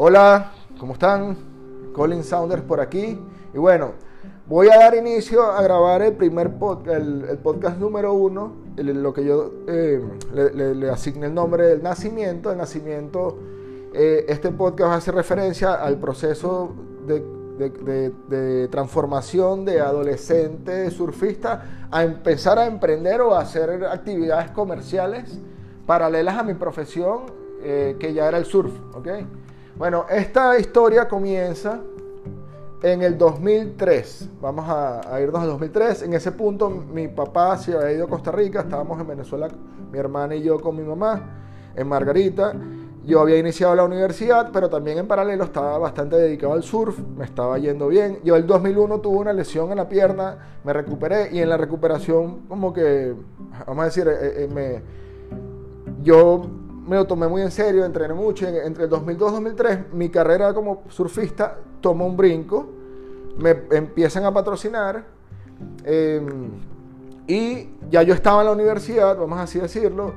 Hola, ¿cómo están? Colin Saunders por aquí. Y bueno, voy a dar inicio a grabar el primer podcast, el, podcast número uno, lo que yo eh, le, asigné el nombre del nacimiento. El nacimiento, eh, este podcast hace referencia al proceso de, de, transformación de adolescente surfista a empezar a emprender o a hacer actividades comerciales paralelas a mi profesión, eh, que ya era el surf, ¿ok? Bueno, esta historia comienza en el 2003. Vamos a, irnos al 2003. En ese punto mi papá se había ido a Costa Rica, estábamos en Venezuela, mi hermana y yo con mi mamá, en Margarita. Yo había iniciado la universidad, pero también en paralelo estaba bastante dedicado al surf, me estaba yendo bien. Yo el 2001 tuve una lesión en la pierna, me recuperé y en la recuperación como que, vamos a decir, eh, eh, me, yo me lo tomé muy en serio, entrené mucho. Entre el 2002 y 2003, mi carrera como surfista toma un brinco. Me empiezan a patrocinar. Em, y ya yo estaba en la universidad, vamos así decirlo.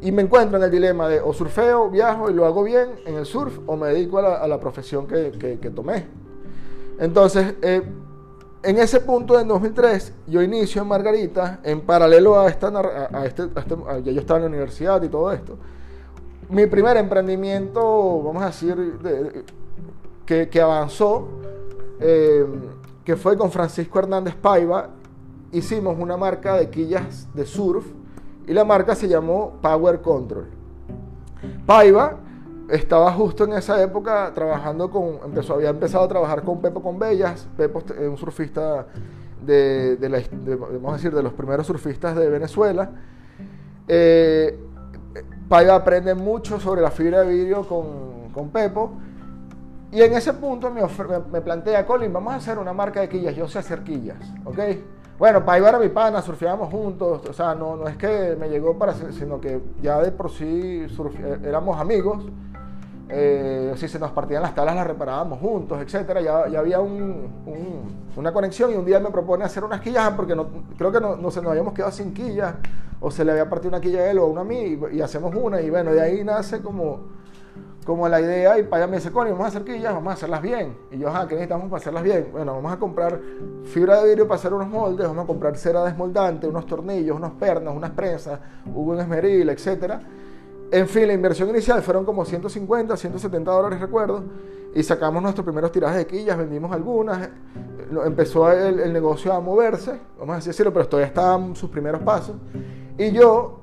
Y me encuentro en el dilema de o surfeo, viajo y lo hago bien en el surf, o me dedico a la, profesión que, que, tomé. Entonces, eh, en ese punto del 2003, yo inicio en Margarita, en paralelo a, esta, a, este, este ya yo estaba en la universidad y todo esto. Mi primer emprendimiento, vamos a decir, que, avanzó, eh, que fue con Francisco Hernández Paiva, hicimos una marca de quillas de surf y la marca se llamó Power Control. Paiva estaba justo en esa época trabajando con, empezó, había empezado a trabajar con Pepo con Bellas, Pepo es un surfista de, vamos a decir, de los primeros surfistas de Venezuela. Eh, Paiva aprende mucho sobre la fibra de vidrio con, con Pepo. Y en ese punto me, me, plantea, Colin, vamos a hacer una marca de quillas, yo sé hacer quillas, ¿ok? Bueno, Paiva era mi pana, surfeábamos juntos, o sea, no, no es que me llegó para, sino que ya de por sí eh, éramos amigos. Eh, si se nos partían las tablas las reparábamos juntos, etcétera. Ya, ya había una conexión y un día me propone hacer unas quillas porque no, creo que no, no se nos habíamos quedado sin quillas o se le había partido una quilla a él o una a mí y, hacemos una y bueno, de ahí nace como, como la idea y para allá me dice, vamos a hacer quillas, vamos a hacerlas bien. Y yo, ah, ¿qué necesitamos para hacerlas bien? Bueno, vamos a comprar fibra de vidrio para hacer unos moldes, vamos a comprar cera desmoldante, unos tornillos, unos pernos, unas prensas, un esmeril, etcétera en fin, la inversión inicial fueron como 150, 170 dólares, recuerdo, y sacamos nuestros primeros tirajes de quillas, vendimos algunas, empezó el, negocio a moverse, vamos a decirlo, pero todavía estaban sus primeros pasos, y yo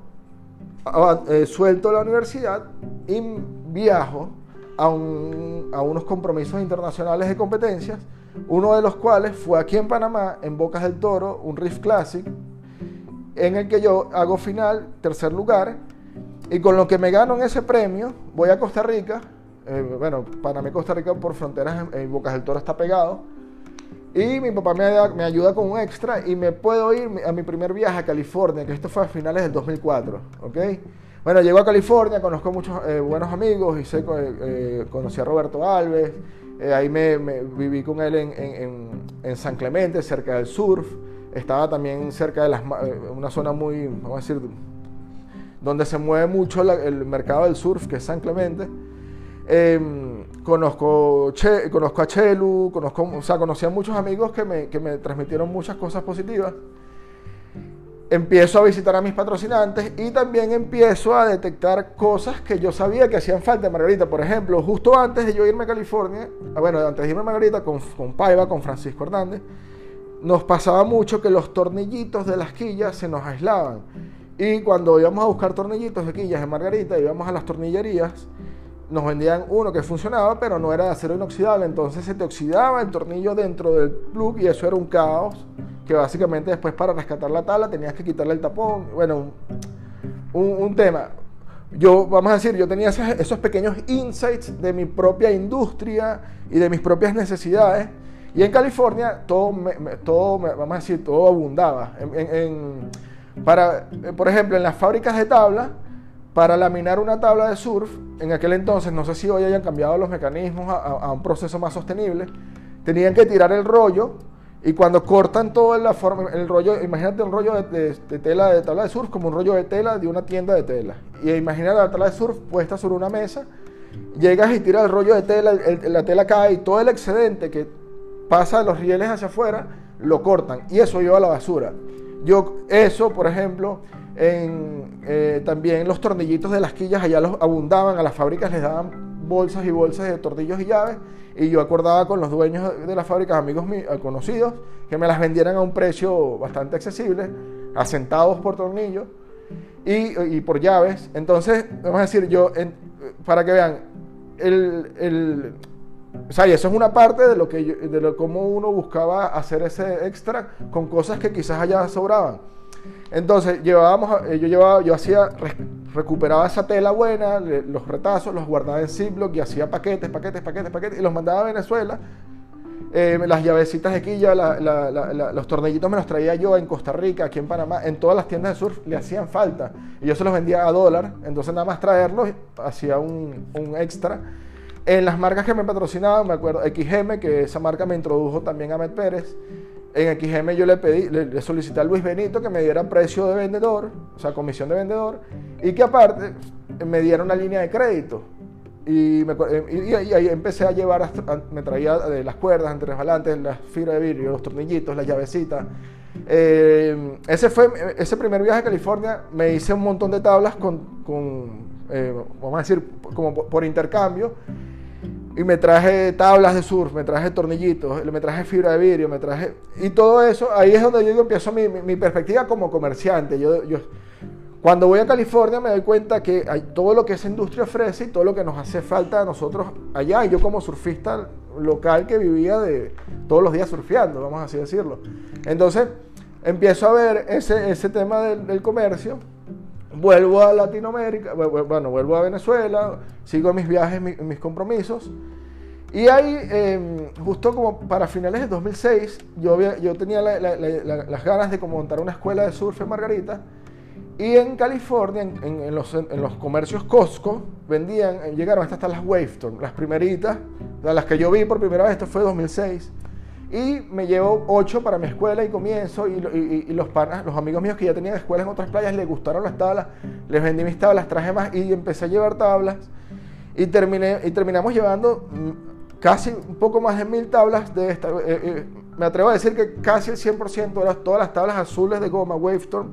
eh, suelto la universidad y viajo a, a unos compromisos internacionales de competencias, uno de los cuales fue aquí en Panamá, en Bocas del Toro, un Riff Classic, en el que yo hago final, tercer lugar, y con lo que me gano en ese premio, voy a Costa Rica. Eh, bueno, Panamá y Costa Rica por fronteras en, Bocas del Toro está pegado. Y mi papá me, ayuda con un extra y me puedo ir a mi primer viaje a California, que esto fue a finales del 2004. ¿ok? Bueno, llego a California, conozco muchos eh, buenos amigos, y sé, eh, conocí a Roberto Alves, ahí me, viví con él en, en, en, San Clemente, cerca del surf. Estaba también cerca de las, una zona muy, vamos a decir, donde se mueve mucho el mercado del surf, que es San Clemente. Em, conozco, conozco a Chelu, conozco, o sea, conocí a muchos amigos que me, que me transmitieron muchas cosas positivas. Empiezo a visitar a mis patrocinantes y también empiezo a detectar cosas que yo sabía que hacían falta Margarita. Por ejemplo, justo antes de yo irme a California, ah, bueno, antes de irme a Margarita con, con Paiva, con Francisco Hernández, nos pasaba mucho que los tornillitos de las quillas se nos aislaban. Y cuando íbamos a buscar tornillitos de quillas en Margarita, íbamos a las tornillerías, nos vendían uno que funcionaba, pero no era de acero inoxidable. Entonces se te oxidaba el tornillo dentro del plug y eso era un caos. Que básicamente después para rescatar la tabla tenías que quitarle el tapón. Bueno, un, tema. Yo, vamos a decir, yo tenía esos, pequeños insights de mi propia industria y de mis propias necesidades. Y en California todo, todo vamos a decir, todo abundaba. en para, eh, por ejemplo, en las fábricas de tabla, para laminar una tabla de surf, en aquel entonces, no sé si hoy hayan cambiado los mecanismos a, un proceso más sostenible, tenían que tirar el rollo y cuando cortan todo el rollo, imagínate un rollo de, tela de tabla de surf como un rollo de tela de una tienda de tela. Y imagínate la tabla de surf puesta sobre una mesa llegas y tiras el rollo de tela, la tela cae y todo el excedente que pasa de los rieles hacia afuera, lo cortan y eso lleva a la basura. Yo, eso, por ejemplo, en, eh, también los tornillitos de las quillas allá los abundaban, a las fábricas les daban bolsas y bolsas de tornillos y llaves y yo acordaba con los dueños de las fábricas, amigos míos, eh, conocidos, que me las vendieran a un precio bastante accesible, a centavos por tornillo y, por llaves. Entonces, vamos a decir, yo, para que vean, el, el, o sea, y eso es una parte de lo que de lo, cómo uno buscaba hacer ese extra con cosas que quizás allá sobraban. Entonces, llevábamos, eh, yo llevaba, yo hacía, recuperaba esa tela buena, los retazos, los guardaba en Ziploc y hacía paquetes, paquetes, paquetes, paquetes, y los mandaba a Venezuela. Eh, las llavecitas de quilla, los tornillitos me los traía yo en Costa Rica, aquí en Panamá, en todas las tiendas de surf le hacían falta. Y yo se los vendía a dólar, entonces nada más traerlos hacía un, un extra. En las marcas que me patrocinaban, me acuerdo, XM, que esa marca me introdujo también a Met Pérez. En XM yo le pedí, le, solicité a Luis Benito que me diera precio de vendedor, o sea, comisión de vendedor, y que aparte me diera una línea de crédito. Y, ahí empecé a llevar, me traía de las cuerdas, entre volantes, las fibras de vidrio, los tornillitos, las llavecitas. Eh, ese fue ese primer viaje a California. Me hice un montón de tablas con, eh, vamos a decir, como por intercambio. Y me traje tablas de surf, me traje tornillitos, me traje fibra de vidrio, me traje... Y todo eso, ahí es donde yo empiezo mi, mi, perspectiva como comerciante. Yo, cuando voy a California me doy cuenta que hay todo lo que esa industria ofrece y todo lo que nos hace falta a nosotros allá. Y yo como surfista local que vivía de todos los días surfeando, vamos así decirlo. Entonces empiezo a ver ese, ese tema del comercio vuelvo a Latinoamérica, bueno, vuelvo a Venezuela, sigo mis viajes, mis, compromisos. Y ahí, em, justo como para finales de 2006, yo, yo tenía las ganas de montar una escuela de surf en Margarita. Y en California, en, los, en los, comercios Costco, vendían, llegaron hasta, las Waveton, las primeritas, las que yo vi por primera vez, esto fue 2006. Y me llevo ocho para mi escuela y comienzo. Y, los panas, los amigos míos que ya tenían escuelas en otras playas, les gustaron las tablas. Les vendí mis tablas, traje más y empecé a llevar tablas. Y, terminé, y terminamos llevando mm, casi un poco más de mil tablas de esta. Eh, eh, me atrevo a decir que casi el 100% de todas las tablas azules de goma Wavestorm.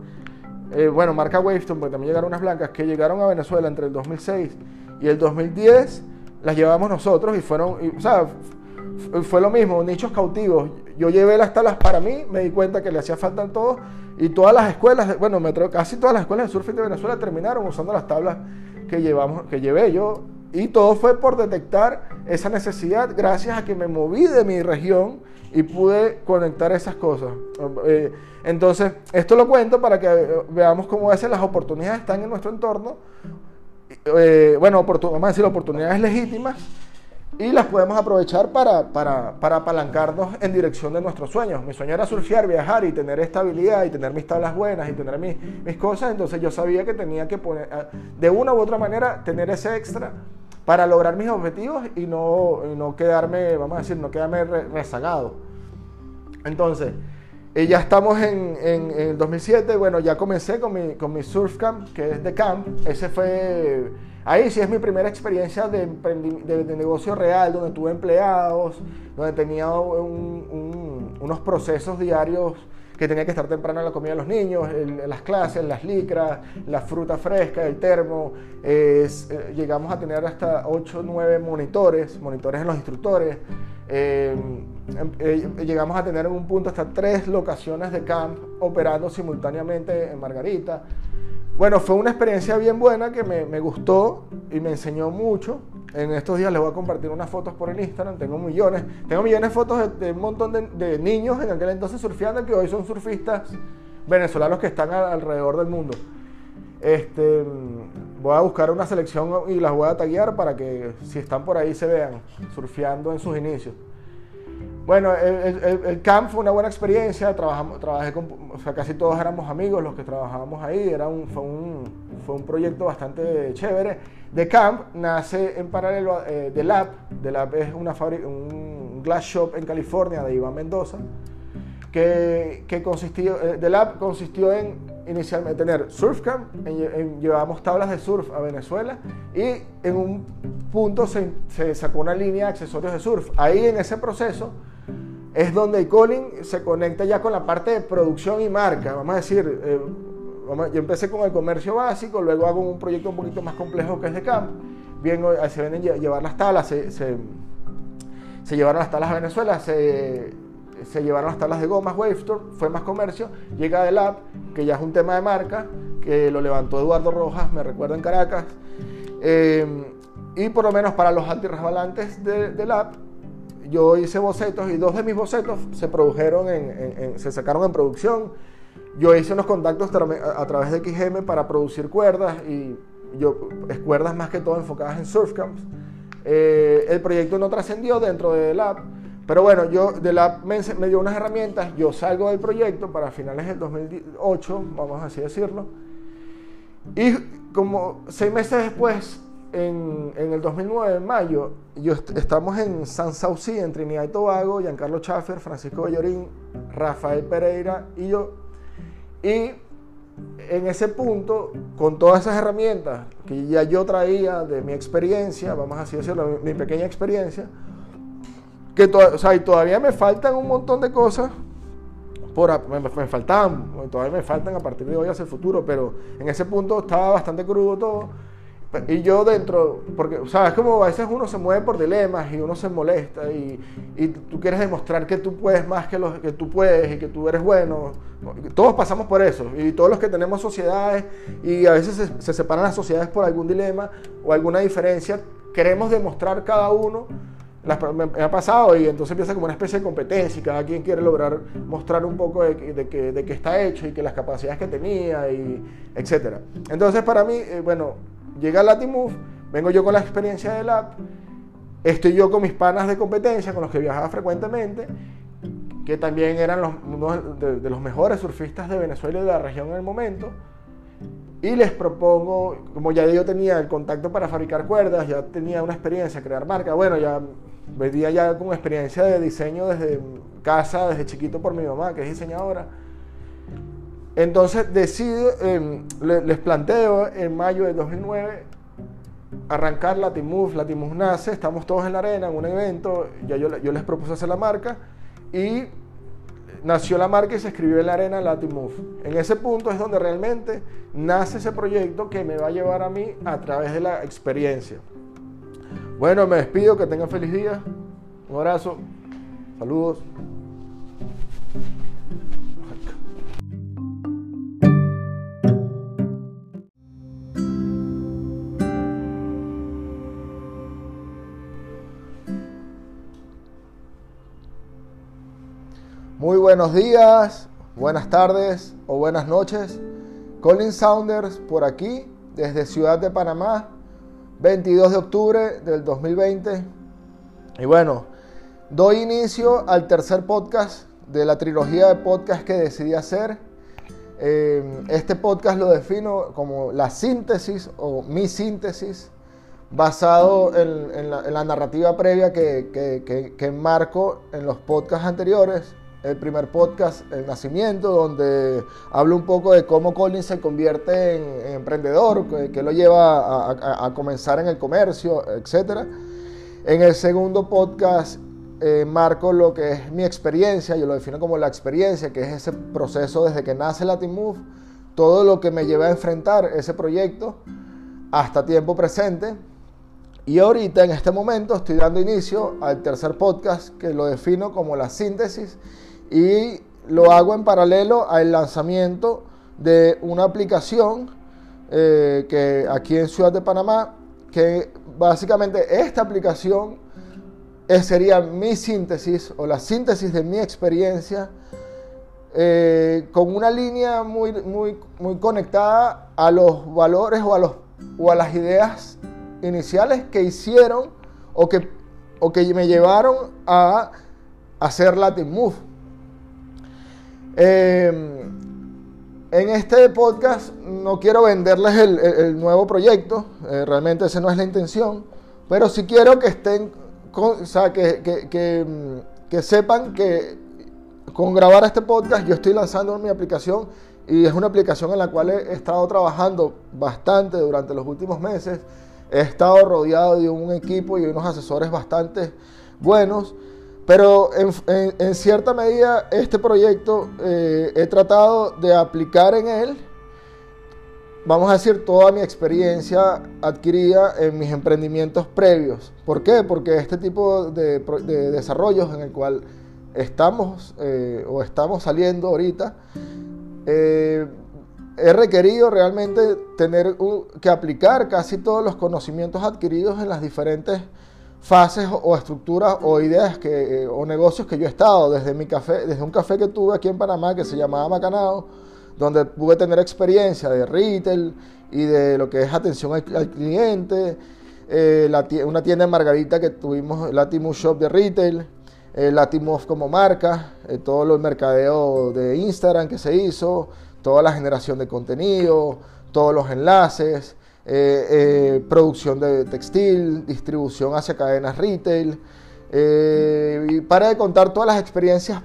Eh, bueno, marca Wavestorm, porque también llegaron unas blancas que llegaron a Venezuela entre el 2006 y el 2010. Las llevamos nosotros y fueron. o sea, fue lo mismo, nichos cautivos. Yo llevé las tablas para mí, me di cuenta que le hacía falta en todo y todas las escuelas, bueno, me casi todas las escuelas de surfing de Venezuela terminaron usando las tablas que llevamos, que llevé yo y todo fue por detectar esa necesidad gracias a que me moví de mi región y pude conectar esas cosas. Eh, entonces, esto lo cuento para que veamos cómo a veces las oportunidades están en nuestro entorno. Eh, bueno, vamos a decir oportunidades legítimas y las podemos aprovechar para, para, para, apalancarnos en dirección de nuestros sueños. Mi sueño era surfear, viajar y tener estabilidad y tener mis tablas buenas y tener mis, mis cosas, entonces yo sabía que tenía que poner, ah, de una u otra manera, tener ese extra para lograr mis objetivos y no, no quedarme, vamos a decir, no quedarme rezagado. Entonces, eh, ya estamos en, en, en, 2007, bueno, ya comencé con mi, con mi surf camp, que es de camp, ese fue Ahí sí es mi primera experiencia de, negocio real, donde tuve empleados, donde tenía unos procesos diarios que tenía que estar temprano en la comida de los niños, las clases, las licras, la fruta fresca, el termo. Eh, llegamos a tener hasta 8 o 9 monitores, monitores en los instructores. Eh, em, eh, llegamos a tener en un punto hasta tres locaciones de camp operando simultáneamente en Margarita. Bueno, fue una experiencia bien buena que me, gustó y me enseñó mucho. En estos días les voy a compartir unas fotos por el Instagram. Tengo millones, tengo millones de fotos de, un montón de, niños en aquel entonces surfeando que hoy son surfistas venezolanos que están alrededor del mundo. Este, voy a buscar una selección y las voy a taguear para que si están por ahí se vean surfeando en sus inicios. Bueno, el, camp fue una buena experiencia, trabajamos, trabajé con, o sea, casi todos éramos amigos los que trabajábamos ahí, era un, fue, un, fue un proyecto bastante chévere. De camp nace en paralelo eh, de Lab, de Lab es una un glass shop en California de Iván Mendoza, que, que consistió, eh, de Lab consistió en inicialmente tener Surfcamp, llevábamos tablas de surf a Venezuela y en un punto se, sacó una línea de accesorios de surf. Ahí en ese proceso es donde Colin se conecta ya con la parte de producción y marca. Vamos a decir, eh, yo empecé con el comercio básico, luego hago un proyecto un poquito más complejo que es de camp. Bien, se ven llevar las tablas, se, se, llevaron las tablas a Venezuela, se llevaron las tablas de gomas Wavestore, fue más comercio, llega del app, que ya es un tema de marca, que lo levantó Eduardo Rojas, me recuerdo en Caracas, eh, y por lo menos para los antirresbalantes de, del app, yo hice bocetos y dos de mis bocetos se produjeron, en, se sacaron en producción. Yo hice unos contactos a través de XM para producir cuerdas y yo, cuerdas más que todo enfocadas en surfcamps. Eh, el proyecto no trascendió dentro del app pero bueno, yo de la me, me, dio unas herramientas, yo salgo del proyecto para finales del 2008, vamos así decirlo. Y como seis meses después, en, en el 2009, en mayo, yo estamos en San Saucí, en Trinidad y Tobago, Giancarlo Schaffer, Francisco Bellorín, Rafael Pereira y yo. Y en ese punto, con todas esas herramientas que ya yo traía de mi experiencia, vamos así decirlo, mi pequeña experiencia, que todavía me faltan un montón de cosas. Por, me, me, faltan, todavía me faltan a partir de hoy hacia el futuro, pero en ese punto estaba bastante crudo todo. Y yo dentro, porque, sabes, como a veces uno se mueve por dilemas y uno se molesta y, y tú quieres demostrar que tú puedes más que, los, que tú puedes y que tú eres bueno. Todos pasamos por eso y todos los que tenemos sociedades y a veces se, se separan las sociedades por algún dilema o alguna diferencia, queremos demostrar cada uno me, ha pasado y entonces empieza como una especie de competencia y cada quien quiere lograr mostrar un poco de, que, de que, está hecho y que las capacidades que tenía y etcétera. Entonces para mí, eh, bueno, llega Latimove, vengo yo con la experiencia del app, estoy yo con mis panas de competencia con los que viajaba frecuentemente, que también eran uno de, de los mejores surfistas de Venezuela y de la región en el momento. Y les propongo, como ya yo tenía el contacto para fabricar cuerdas, ya tenía una experiencia, crear marca, bueno, ya venía ya con experiencia de diseño desde casa, desde chiquito por mi mamá, que es diseñadora. Entonces decido, em, les planteo en mayo de 2009 arrancar Latimove. Latimove nace, estamos todos en la arena en un evento, ya yo, yo les propuse hacer la marca y nació la marca y se escribió en la arena Latimove. En ese punto es donde realmente nace ese proyecto que me va a llevar a mí a través de la experiencia. Bueno, me despido, que tengan feliz día. Un abrazo. Saludos. Muy buenos días, buenas tardes o buenas noches. Colin Saunders por aquí, desde Ciudad de Panamá, 22 de octubre del 2020. Y bueno, doy inicio al tercer podcast de la trilogía de podcast que decidí hacer. Eh, este podcast lo defino como la síntesis o mi síntesis basado en, la, narrativa previa que, que, que, enmarco en los podcasts anteriores. El primer podcast, El Nacimiento, donde hablo un poco de cómo Colin se convierte en, emprendedor, que, lo lleva a, comenzar en el comercio, etc. En el segundo podcast eh, marco lo que es mi experiencia, yo lo defino como la experiencia, que es ese proceso desde que nace Latin Move, todo lo que me lleva a enfrentar ese proyecto hasta tiempo presente. Y ahorita, en este momento, estoy dando inicio al tercer podcast que lo defino como la síntesis y lo hago en paralelo al lanzamiento de una aplicación eh, que aquí en Ciudad de Panamá, que básicamente esta aplicación sería mi síntesis o la síntesis de mi experiencia eh, con una línea muy, muy, muy conectada a los valores o a, los, o a las ideas iniciales que hicieron o que, o que me llevaron a hacer Latin Move. Em, en este podcast no quiero venderles el, nuevo proyecto, eh, realmente esa no es la intención, pero sí quiero que estén, o sea, que, que, sepan que con grabar este podcast yo estoy lanzando mi aplicación y es una aplicación en la cual he estado trabajando bastante durante los últimos meses. He estado rodeado de un equipo y unos asesores bastante buenos, pero en, cierta medida este proyecto eh, he tratado de aplicar en él, vamos a decir, toda mi experiencia adquirida en mis emprendimientos previos. ¿Por qué? Porque este tipo de, desarrollos en el cual estamos eh, o estamos saliendo ahorita, eh, he requerido realmente tener que aplicar casi todos los conocimientos adquiridos en las diferentes fases o estructuras o ideas que, eh, o negocios que yo he estado. Desde mi café, desde un café que tuve aquí en Panamá que se llamaba Macanao, donde pude tener experiencia de retail y de lo que es atención al, cliente, eh, una tienda en Margarita que tuvimos, la Timu Shop de retail, la Timov como marca, eh, todo el mercadeo de Instagram que se hizo, toda la generación de contenido, todos los enlaces, eh, eh, producción de textil, distribución hacia cadenas retail. y para de contar todas las experiencias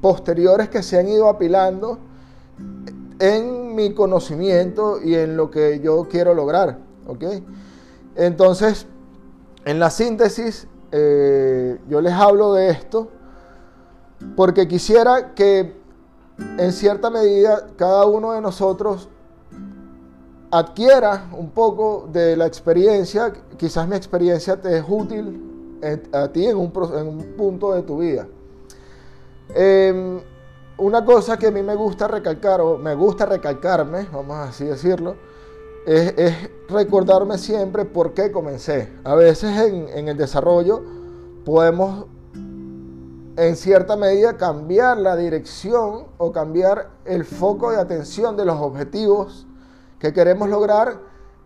posteriores que se han ido apilando en mi conocimiento y en lo que yo quiero lograr. Entonces, en la síntesis, eh, yo les hablo de esto porque quisiera que en cierta medida cada uno de nosotros adquiera un poco de la experiencia, quizás mi experiencia te es útil a ti en un, punto de tu vida. Em, una cosa que a mí me gusta recalcar, o me gusta recalcarme, vamos así decirlo, es, recordarme siempre por qué comencé. A veces en, el desarrollo podemos en cierta medida cambiar la dirección o cambiar el foco de atención de los objetivos que queremos lograr,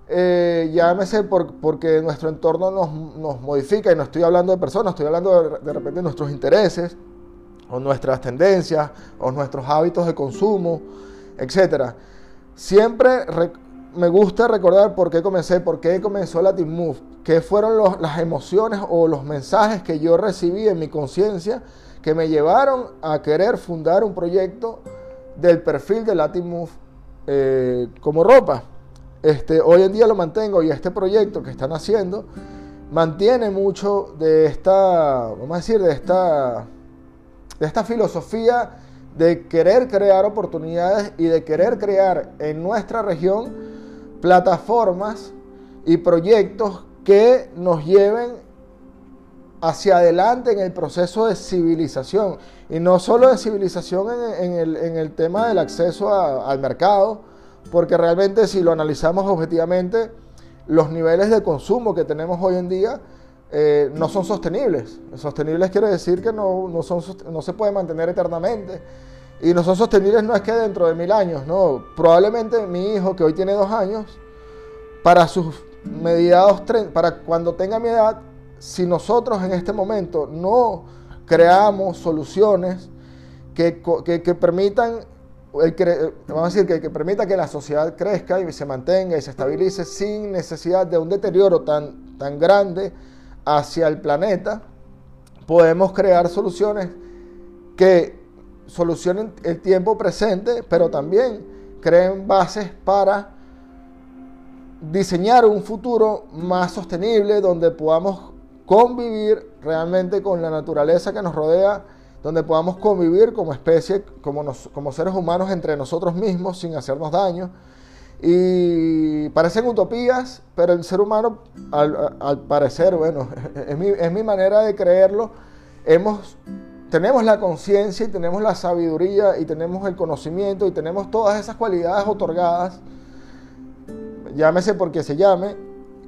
eh, llámese por, porque nuestro entorno nos, modifica, y no estoy hablando de personas, estoy hablando de, de, repente de nuestros intereses, o nuestras tendencias, o nuestros hábitos de consumo, etc. Siempre me gusta recordar por qué comencé, por qué comenzó la Team Move, qué fueron las emociones o los mensajes que yo recibí en mi conciencia que me llevaron a querer fundar un proyecto del perfil de Latin Move eh, como ropa. Este, hoy en día lo mantengo y este proyecto que están haciendo mantiene mucho de esta, vamos a decir, de esta, de esta filosofía de querer crear oportunidades y de querer crear en nuestra región plataformas y proyectos que nos lleven hacia adelante en el proceso de civilización. Y no solo de civilización en, el, tema del acceso al mercado, porque realmente si lo analizamos objetivamente, los niveles de consumo que tenemos hoy en día eh, no son sostenibles. Sostenibles quiere decir que no, no, son, no se puede mantener eternamente. Y no son sostenibles no es que dentro de mil años, no. Probablemente mi hijo, que hoy tiene dos años, para sus mediados, para cuando tenga mi edad, si nosotros en este momento no creamos soluciones que, que, permitan, vamos a decir, que, que permita que la sociedad crezca y se mantenga y se estabilice sin necesidad de un deterioro tan, tan grande hacia el planeta, podemos crear soluciones que solucionen el tiempo presente, pero también creen bases para diseñar un futuro más sostenible donde podamos convivir realmente con la naturaleza que nos rodea, donde podamos convivir como especie, como, como seres humanos entre nosotros mismos sin hacernos daño. Y parecen utopías, pero el ser humano, al, parecer, bueno, es mi, es mi manera de creerlo, hemos tenemos la conciencia y tenemos la sabiduría y tenemos el conocimiento y tenemos todas esas cualidades otorgadas, llámese porque se llame,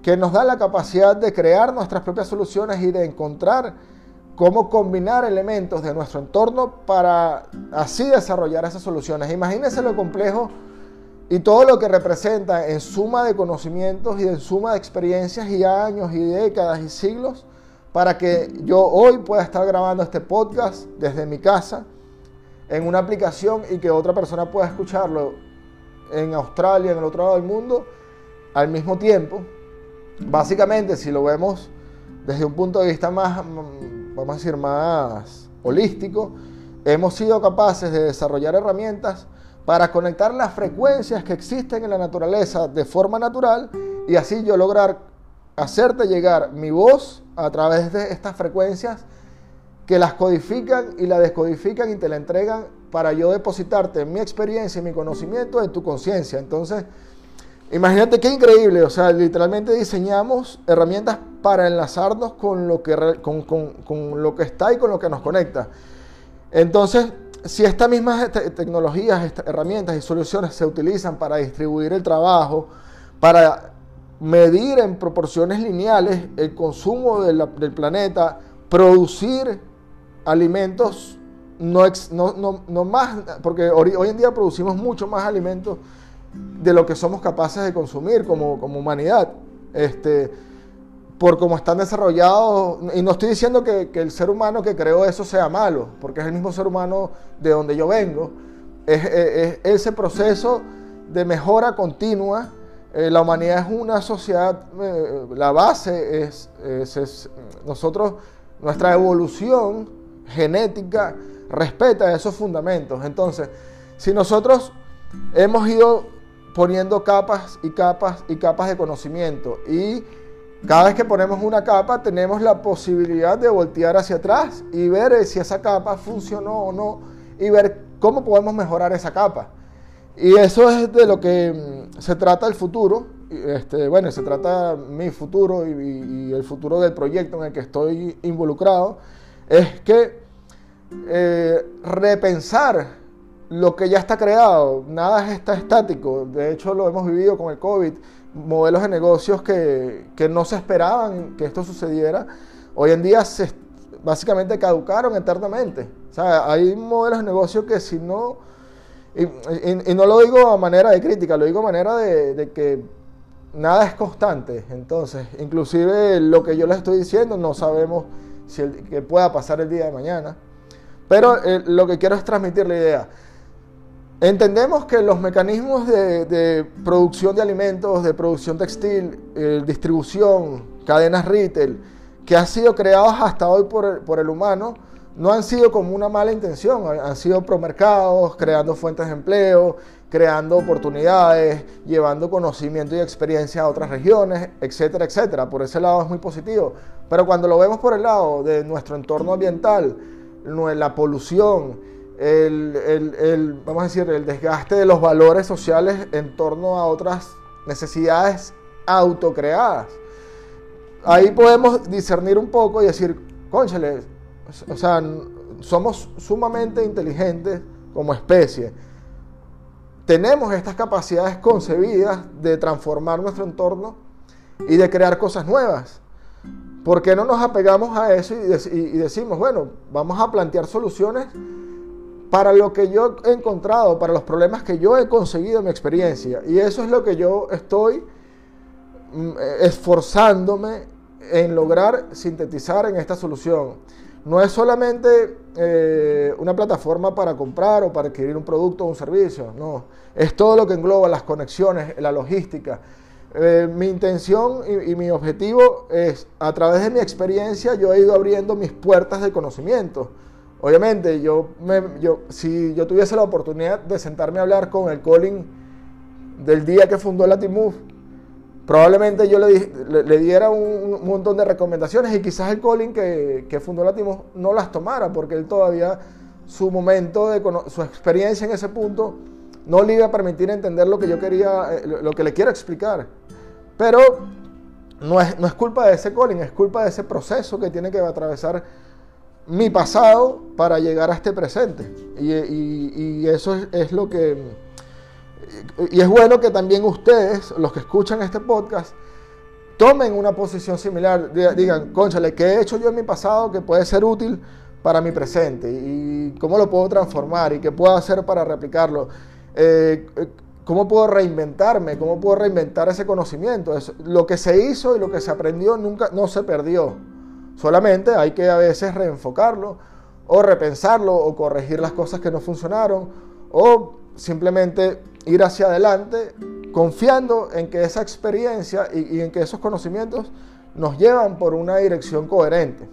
que nos da la capacidad de crear nuestras propias soluciones y de encontrar cómo combinar elementos de nuestro entorno para así desarrollar esas soluciones. Imagínense lo complejo y todo lo que representa en suma de conocimientos y en suma de experiencias y años y décadas y siglos para que yo hoy pueda estar grabando este podcast desde mi casa en una aplicación y que otra persona pueda escucharlo en Australia, en el otro lado del mundo, al mismo tiempo. Básicamente, si lo vemos desde un punto de vista más, vamos a decir, más holístico, hemos sido capaces de desarrollar herramientas para conectar las frecuencias que existen en la naturaleza de forma natural y así yo lograr hacerte llegar mi voz a través de estas frecuencias que las codifican y la descodifican y te la entregan para yo depositarte mi experiencia y mi conocimiento en tu conciencia. Entonces, imagínate qué increíble, o sea, literalmente diseñamos herramientas para enlazarnos con lo que, con, con lo que está y con lo que nos conecta. Entonces, si estas mismas tecnologías, herramientas y soluciones se utilizan para distribuir el trabajo, para medir en proporciones lineales el consumo del planeta, producir alimentos no, no, más, porque hoy, en día producimos mucho más alimentos de lo que somos capaces de consumir como, como humanidad. Este, por cómo están desarrollados, y no estoy diciendo que, el ser humano que creó eso sea malo, porque es el mismo ser humano de donde yo vengo, es, ese proceso de mejora continua. Eh, la humanidad es una sociedad, eh, la base es, es, nosotros, nuestra evolución genética respeta esos fundamentos. Entonces, si nosotros hemos ido poniendo capas y capas y capas de conocimiento y cada vez que ponemos una capa tenemos la posibilidad de voltear hacia atrás y ver eh, si esa capa funcionó o no y ver cómo podemos mejorar esa capa. Y eso es de lo que mm, se trata el futuro. Este, bueno, se trata mi futuro y, el futuro del proyecto en el que estoy involucrado. Es que eh, repensar lo que ya está creado. Nada está estático. De hecho, lo hemos vivido con el COVID modelos de negocios que, no se esperaban que esto sucediera, hoy en día se, básicamente caducaron eternamente. O sea, hay modelos de negocio que si no, y, no lo digo a manera de crítica, lo digo a manera de, que nada es constante. Entonces, inclusive lo que yo les estoy diciendo no sabemos si que pueda pasar el día de mañana. Pero eh, lo que quiero es transmitir la idea. Entendemos que los mecanismos de, producción de alimentos, de producción textil, eh, distribución, cadenas retail, que han sido creados hasta hoy por el, humano, no han sido como una mala intención, han sido promercados, creando fuentes de empleo, creando oportunidades, llevando conocimiento y experiencia a otras regiones, etcétera, etcétera. Por ese lado es muy positivo. Pero cuando lo vemos por el lado de nuestro entorno ambiental, la polución, el, vamos a decir, el desgaste de los valores sociales en torno a otras necesidades autocreadas. Ahí podemos discernir un poco y decir, conchale, o sea, somos sumamente inteligentes como especie. Tenemos estas capacidades concebidas de transformar nuestro entorno y de crear cosas nuevas. ¿Por qué no nos apegamos a eso y decimos, bueno, vamos a plantear soluciones para lo que yo he encontrado, para los problemas que yo he conseguido en mi experiencia. Y eso es lo que yo estoy mm, esforzándome en lograr sintetizar en esta solución. No es solamente eh, una plataforma para comprar o para adquirir un producto o un servicio, no. Es todo lo que engloba las conexiones, la logística. Eh, mi intención y, y, mi objetivo es, a través de mi experiencia, yo he ido abriendo mis puertas de conocimiento Obviamente, yo, me, yo, si yo tuviese la oportunidad de sentarme a hablar con el Colin del día que fundó Latimove, probablemente yo le, le, diera un, montón de recomendaciones y quizás el Colin que, que fundó Latimove no las tomara porque él todavía su momento, de, su experiencia en ese punto no le iba a permitir entender lo que yo quería, eh, lo que le quiero explicar. Pero no es, no es culpa de ese Colin, es culpa de ese proceso que tiene que atravesar mi pasado para llegar a este presente. Y, eso es, lo que... Y es bueno que también ustedes, los que escuchan este podcast, tomen una posición similar. Digan, conchale, ¿qué he hecho yo en mi pasado que puede ser útil para mi presente? ¿Y cómo lo puedo transformar? ¿Y qué puedo hacer para replicarlo? Eh, ¿Cómo puedo reinventarme? ¿Cómo puedo reinventar ese conocimiento? lo que se hizo y lo que se aprendió nunca no se perdió Solamente hay que a veces reenfocarlo o repensarlo o corregir las cosas que no funcionaron o simplemente ir hacia adelante confiando en que esa experiencia y, en que esos conocimientos nos llevan por una dirección coherente.